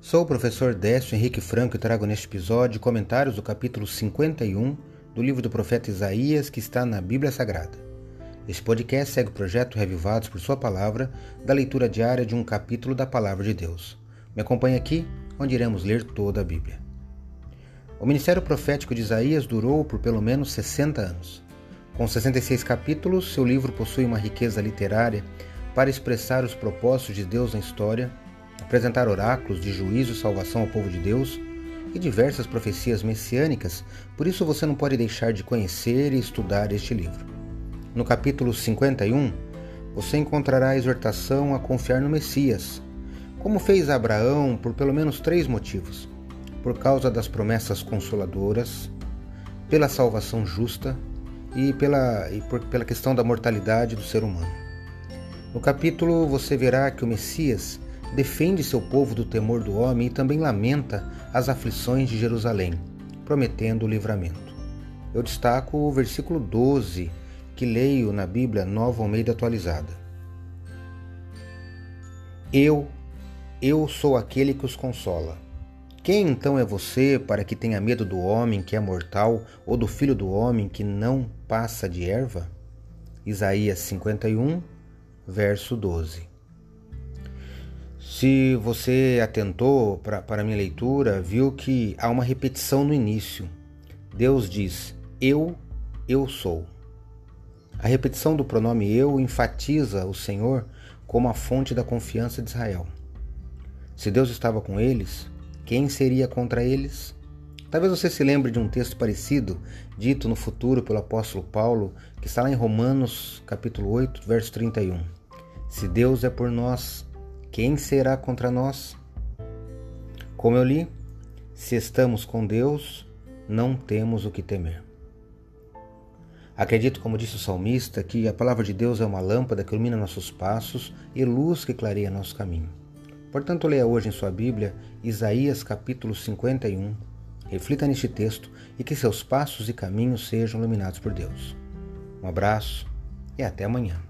Sou o professor Décio Henrique Franco e trago neste episódio comentários do capítulo 51 do livro do profeta Isaías que está na Bíblia Sagrada. Este podcast segue o projeto Revivados por Sua Palavra, da leitura diária de um capítulo da Palavra de Deus. Me acompanhe aqui, onde iremos ler toda a Bíblia. O ministério profético de Isaías durou por pelo menos 60 anos. Com 66 capítulos, seu livro possui uma riqueza literária para expressar os propósitos de Deus na história apresentar oráculos de juízo e salvação ao povo de Deus e diversas profecias messiânicas, por isso você não pode deixar de conhecer e estudar este livro. No capítulo 51, você encontrará a exortação a confiar no Messias, como fez Abraão por pelo menos três motivos: por causa das promessas consoladoras, pela salvação justa e pela, e por, pela questão da mortalidade do ser humano. No capítulo você verá que o Messias defende seu povo do temor do homem e também lamenta as aflições de Jerusalém, prometendo o livramento. Eu destaco o versículo 12, que leio na Bíblia Nova Almeida Atualizada. Eu, eu sou aquele que os consola. Quem então é você para que tenha medo do homem que é mortal ou do filho do homem que não passa de erva? Isaías 51, verso 12. Se você atentou para a minha leitura, viu que há uma repetição no início. Deus diz: Eu, eu sou. A repetição do pronome eu enfatiza o Senhor como a fonte da confiança de Israel. Se Deus estava com eles, quem seria contra eles? Talvez você se lembre de um texto parecido, dito no futuro pelo apóstolo Paulo, que está lá em Romanos, capítulo 8, verso 31. Se Deus é por nós, quem será contra nós? Como eu li, se estamos com Deus, não temos o que temer. Acredito, como disse o salmista, que a palavra de Deus é uma lâmpada que ilumina nossos passos e luz que clareia nosso caminho. Portanto, leia hoje em sua Bíblia Isaías capítulo 51, reflita neste texto e que seus passos e caminhos sejam iluminados por Deus. Um abraço e até amanhã.